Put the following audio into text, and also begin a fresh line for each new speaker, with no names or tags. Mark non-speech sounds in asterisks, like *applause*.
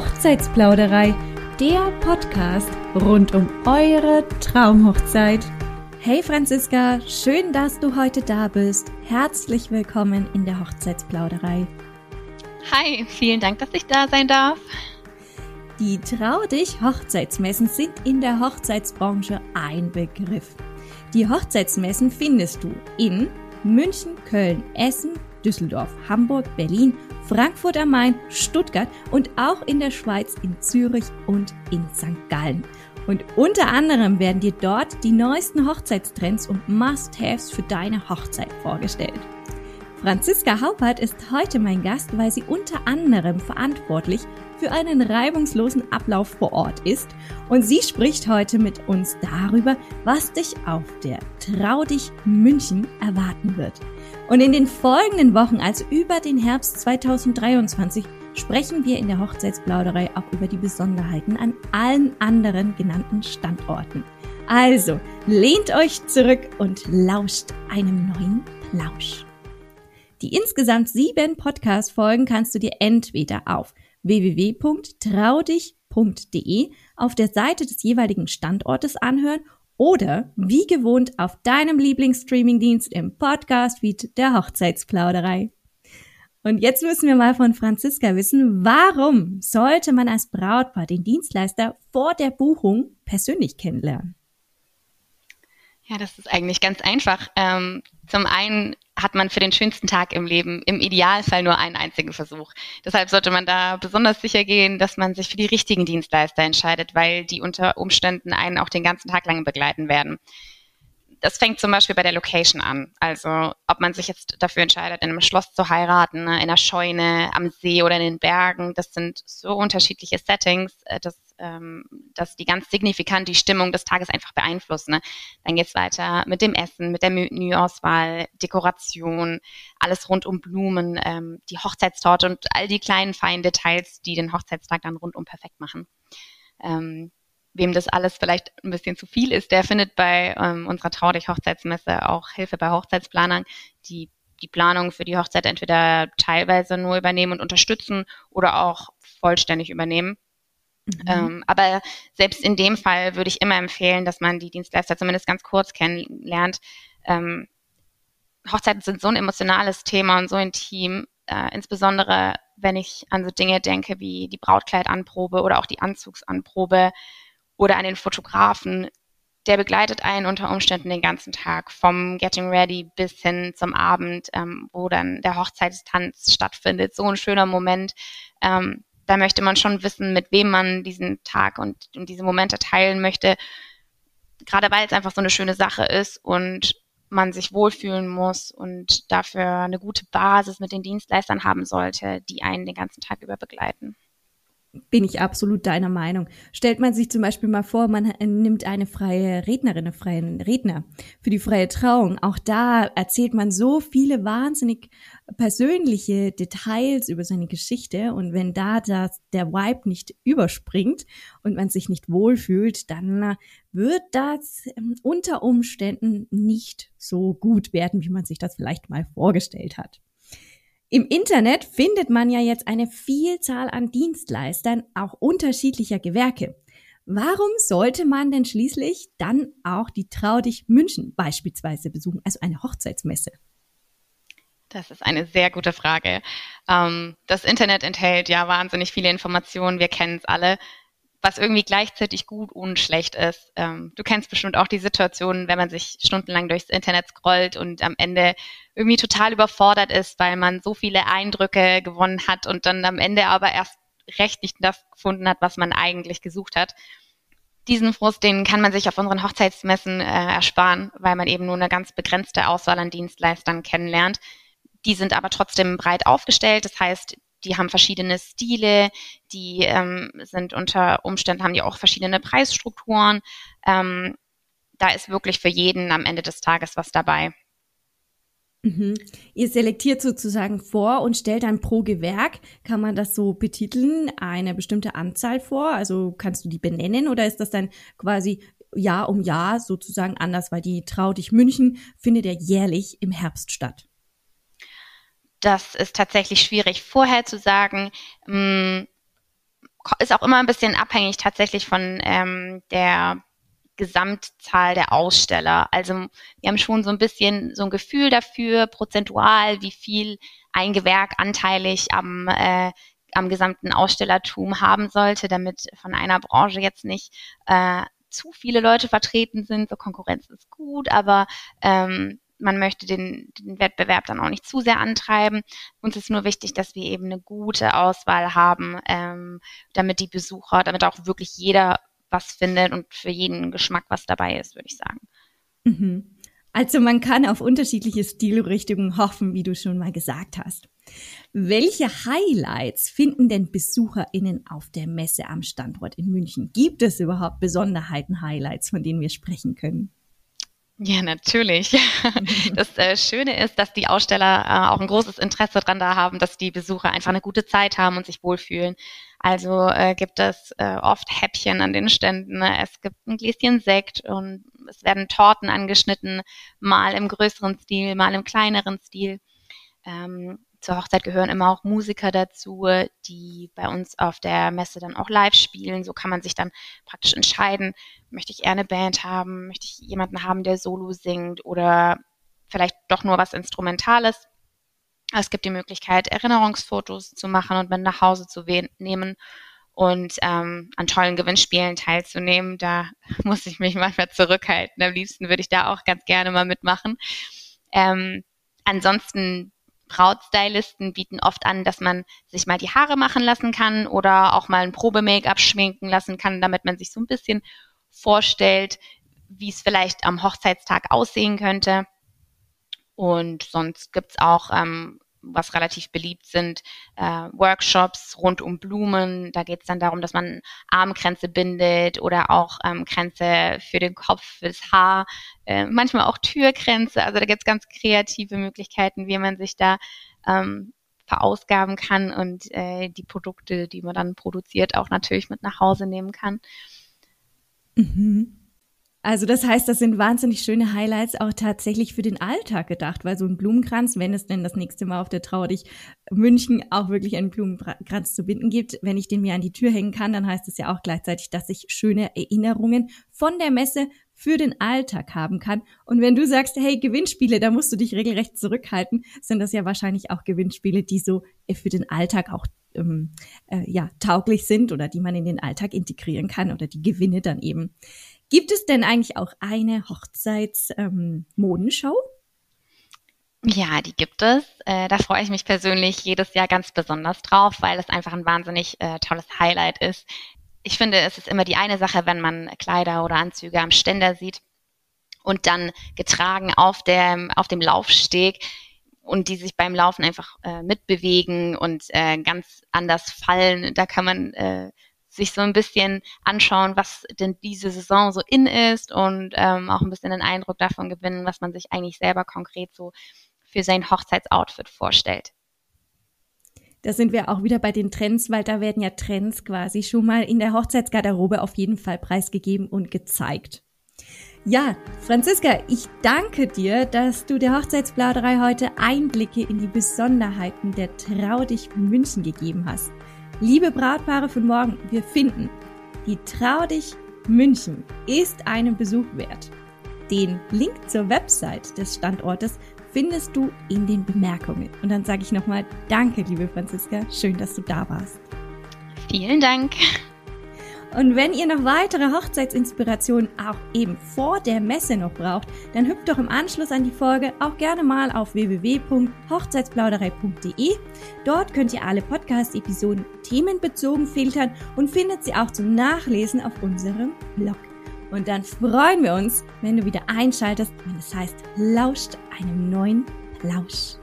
Hochzeitsplauderei, der Podcast rund um eure Traumhochzeit. Hey Franziska, schön, dass du heute da bist. Herzlich willkommen in der Hochzeitsplauderei.
Hi, vielen Dank, dass ich da sein darf.
Die Trau dich Hochzeitsmessen sind in der Hochzeitsbranche ein Begriff. Die Hochzeitsmessen findest du in München, Köln, Essen, Düsseldorf, Hamburg, Berlin, Frankfurt am Main, Stuttgart und auch in der Schweiz in Zürich und in St. Gallen. Und unter anderem werden dir dort die neuesten Hochzeitstrends und Must-Haves für deine Hochzeit vorgestellt. Franziska Haupert ist heute mein Gast, weil sie unter anderem verantwortlich für einen reibungslosen Ablauf vor Ort ist und sie spricht heute mit uns darüber, was dich auf der Trau dich München erwarten wird. Und in den folgenden Wochen, also über den Herbst 2023, sprechen wir in der Hochzeitsplauderei auch über die Besonderheiten an allen anderen genannten Standorten. Also, lehnt euch zurück und lauscht einem neuen Plausch. Die insgesamt sieben Podcast-Folgen kannst du dir entweder auf www.traudich.de auf der Seite des jeweiligen Standortes anhören oder wie gewohnt auf deinem Lieblingsstreamingdienst im Podcast-Feed der Hochzeitsplauderei. Und jetzt müssen wir mal von Franziska wissen, warum sollte man als Brautpaar den Dienstleister vor der Buchung persönlich kennenlernen?
Ja, das ist eigentlich ganz einfach. Ähm, zum einen hat man für den schönsten Tag im Leben im Idealfall nur einen einzigen Versuch. Deshalb sollte man da besonders sicher gehen, dass man sich für die richtigen Dienstleister entscheidet, weil die unter Umständen einen auch den ganzen Tag lang begleiten werden das fängt zum Beispiel bei der Location an. Also ob man sich jetzt dafür entscheidet, in einem Schloss zu heiraten, ne, in einer Scheune, am See oder in den Bergen. Das sind so unterschiedliche Settings, äh, dass, ähm, dass die ganz signifikant die Stimmung des Tages einfach beeinflussen. Ne? Dann geht's weiter mit dem Essen, mit der Menüauswahl, Dekoration, alles rund um Blumen, ähm, die Hochzeitstorte und all die kleinen feinen Details, die den Hochzeitstag dann rundum perfekt machen. Ähm, wem das alles vielleicht ein bisschen zu viel ist, der findet bei ähm, unserer Traudig Hochzeitsmesse auch Hilfe bei Hochzeitsplanern, die die Planung für die Hochzeit entweder teilweise nur übernehmen und unterstützen oder auch vollständig übernehmen. Mhm. Ähm, aber selbst in dem Fall würde ich immer empfehlen, dass man die Dienstleister zumindest ganz kurz kennenlernt. Ähm, Hochzeiten sind so ein emotionales Thema und so intim, äh, insbesondere wenn ich an so Dinge denke wie die Brautkleidanprobe oder auch die Anzugsanprobe oder an den Fotografen. Der begleitet einen unter Umständen den ganzen Tag, vom Getting Ready bis hin zum Abend, ähm, wo dann der Hochzeitstanz stattfindet. So ein schöner Moment. Ähm, da möchte man schon wissen, mit wem man diesen Tag und, und diese Momente teilen möchte. Gerade weil es einfach so eine schöne Sache ist und man sich wohlfühlen muss und dafür eine gute Basis mit den Dienstleistern haben sollte, die einen den ganzen Tag über begleiten
bin ich absolut deiner Meinung. Stellt man sich zum Beispiel mal vor, man nimmt eine freie Rednerin, einen freien Redner für die freie Trauung. Auch da erzählt man so viele wahnsinnig persönliche Details über seine Geschichte. Und wenn da das, der Vibe nicht überspringt und man sich nicht wohlfühlt, dann wird das ähm, unter Umständen nicht so gut werden, wie man sich das vielleicht mal vorgestellt hat. Im Internet findet man ja jetzt eine Vielzahl an Dienstleistern auch unterschiedlicher Gewerke. Warum sollte man denn schließlich dann auch die Trau dich München beispielsweise besuchen, also eine Hochzeitsmesse?
Das ist eine sehr gute Frage. Ähm, das Internet enthält ja wahnsinnig viele Informationen, wir kennen es alle was irgendwie gleichzeitig gut und schlecht ist. Ähm, du kennst bestimmt auch die Situation, wenn man sich stundenlang durchs Internet scrollt und am Ende irgendwie total überfordert ist, weil man so viele Eindrücke gewonnen hat und dann am Ende aber erst recht nicht das gefunden hat, was man eigentlich gesucht hat. Diesen Frust, den kann man sich auf unseren Hochzeitsmessen äh, ersparen, weil man eben nur eine ganz begrenzte Auswahl an Dienstleistern kennenlernt. Die sind aber trotzdem breit aufgestellt. Das heißt, die haben verschiedene Stile, die ähm, sind unter Umständen, haben die auch verschiedene Preisstrukturen. Ähm, da ist wirklich für jeden am Ende des Tages was dabei.
Mhm. Ihr selektiert sozusagen vor und stellt dann pro Gewerk, kann man das so betiteln, eine bestimmte Anzahl vor? Also kannst du die benennen oder ist das dann quasi Jahr um Jahr sozusagen anders, weil die Trau dich München findet ja jährlich im Herbst statt?
das ist tatsächlich schwierig vorher zu sagen. Mm, ist auch immer ein bisschen abhängig tatsächlich von ähm, der Gesamtzahl der Aussteller. Also wir haben schon so ein bisschen so ein Gefühl dafür, prozentual, wie viel ein Gewerk anteilig am, äh, am gesamten Ausstellertum haben sollte, damit von einer Branche jetzt nicht äh, zu viele Leute vertreten sind. So Konkurrenz ist gut, aber ähm, man möchte den, den Wettbewerb dann auch nicht zu sehr antreiben. Uns ist nur wichtig, dass wir eben eine gute Auswahl haben, ähm, damit die Besucher, damit auch wirklich jeder was findet und für jeden Geschmack was dabei ist, würde ich sagen.
Mhm. Also man kann auf unterschiedliche Stilrichtungen hoffen, wie du schon mal gesagt hast. Welche Highlights finden denn BesucherInnen auf der Messe am Standort in München? Gibt es überhaupt Besonderheiten, Highlights, von denen wir sprechen können?
Ja, natürlich. *laughs* Das äh, Schöne ist, dass die Aussteller äh, auch ein großes Interesse daran da haben, dass die Besucher einfach eine gute Zeit haben und sich wohlfühlen. Also äh, gibt es äh, oft Häppchen an den Ständen. Ne? Es gibt ein Gläschen Sekt und es werden Torten angeschnitten, mal im größeren Stil, mal im kleineren Stil. Ähm, zur Hochzeit gehören immer auch Musiker dazu, die bei uns auf der Messe dann auch live spielen. So kann man sich dann praktisch entscheiden, möchte ich eher eine Band haben, möchte ich jemanden haben, der Solo singt oder vielleicht doch nur was Instrumentales. Es gibt die Möglichkeit, Erinnerungsfotos zu machen und mit nach Hause zu nehmen und ähm, an tollen Gewinnspielen teilzunehmen. Da *laughs* muss ich mich manchmal zurückhalten. Am liebsten würde ich da auch ganz gerne mal mitmachen. Ähm, ansonsten Brautstylisten bieten oft an, dass man sich mal die Haare machen lassen kann oder auch mal ein Probe-Make-up schminken lassen kann, damit man sich so ein bisschen vorstellt, wie es vielleicht am Hochzeitstag aussehen könnte. Und sonst gibt's auch, ähm, was relativ beliebt sind, äh, Workshops rund um Blumen. Da geht's dann darum, dass man Armkränze bindet oder auch ähm, Kränze für den Kopf, fürs Haar, äh, manchmal auch Türkränze. Also da gibt's ganz kreative Möglichkeiten, wie man sich da ähm, verausgaben kann und äh, die Produkte, die man dann produziert, auch natürlich mit nach Hause nehmen kann.
Mhm. Also das heißt, das sind wahnsinnig schöne Highlights auch tatsächlich für den Alltag gedacht, weil so ein Blumenkranz, wenn es denn das nächste Mal auf der Trauer dich München auch wirklich einen Blumenkranz zu binden gibt, wenn ich den mir an die Tür hängen kann, dann heißt es ja auch gleichzeitig, dass ich schöne Erinnerungen von der Messe für den Alltag haben kann. Und wenn du sagst, hey, Gewinnspiele, da musst du dich regelrecht zurückhalten, sind das ja wahrscheinlich auch Gewinnspiele, die so äh, für den Alltag auch ähm, äh, ja, tauglich sind oder die man in den Alltag integrieren kann oder die Gewinne dann eben. Gibt es denn eigentlich auch eine Hochzeitsmodenshow?
Ähm, ja, die gibt es. Äh, da freue ich mich persönlich jedes Jahr ganz besonders drauf, weil es einfach ein wahnsinnig äh, tolles Highlight ist. Ich finde, es ist immer die eine Sache, wenn man Kleider oder Anzüge am Ständer sieht und dann getragen auf dem, auf dem Laufsteg und die sich beim Laufen einfach äh, mitbewegen und äh, ganz anders fallen. Da kann man äh, sich so ein bisschen anschauen, was denn diese Saison so in ist und ähm, auch ein bisschen den Eindruck davon gewinnen, was man sich eigentlich selber konkret so für sein Hochzeitsoutfit vorstellt.
Da sind wir auch wieder bei den Trends, weil da werden ja Trends quasi schon mal in der Hochzeitsgarderobe auf jeden Fall preisgegeben und gezeigt. Ja, Franziska, ich danke dir, dass du der Hochzeitsplauderei heute Einblicke in die Besonderheiten der Trau dich München gegeben hast. Liebe Brautpaare von morgen, wir finden, die Trau dich München ist einen Besuch wert. Den Link zur Website des Standortes findest du in den Bemerkungen. Und dann sage ich nochmal Danke, liebe Franziska. Schön, dass du da warst.
Vielen Dank.
Und wenn ihr noch weitere Hochzeitsinspirationen auch eben vor der Messe noch braucht, dann hüpft doch im Anschluss an die Folge auch gerne mal auf www.hochzeitsplauderei.de. Dort könnt ihr alle Podcast-Episoden themenbezogen filtern und findet sie auch zum Nachlesen auf unserem Blog. Und dann freuen wir uns, wenn du wieder einschaltest, wenn es heißt, lauscht einem neuen Plausch.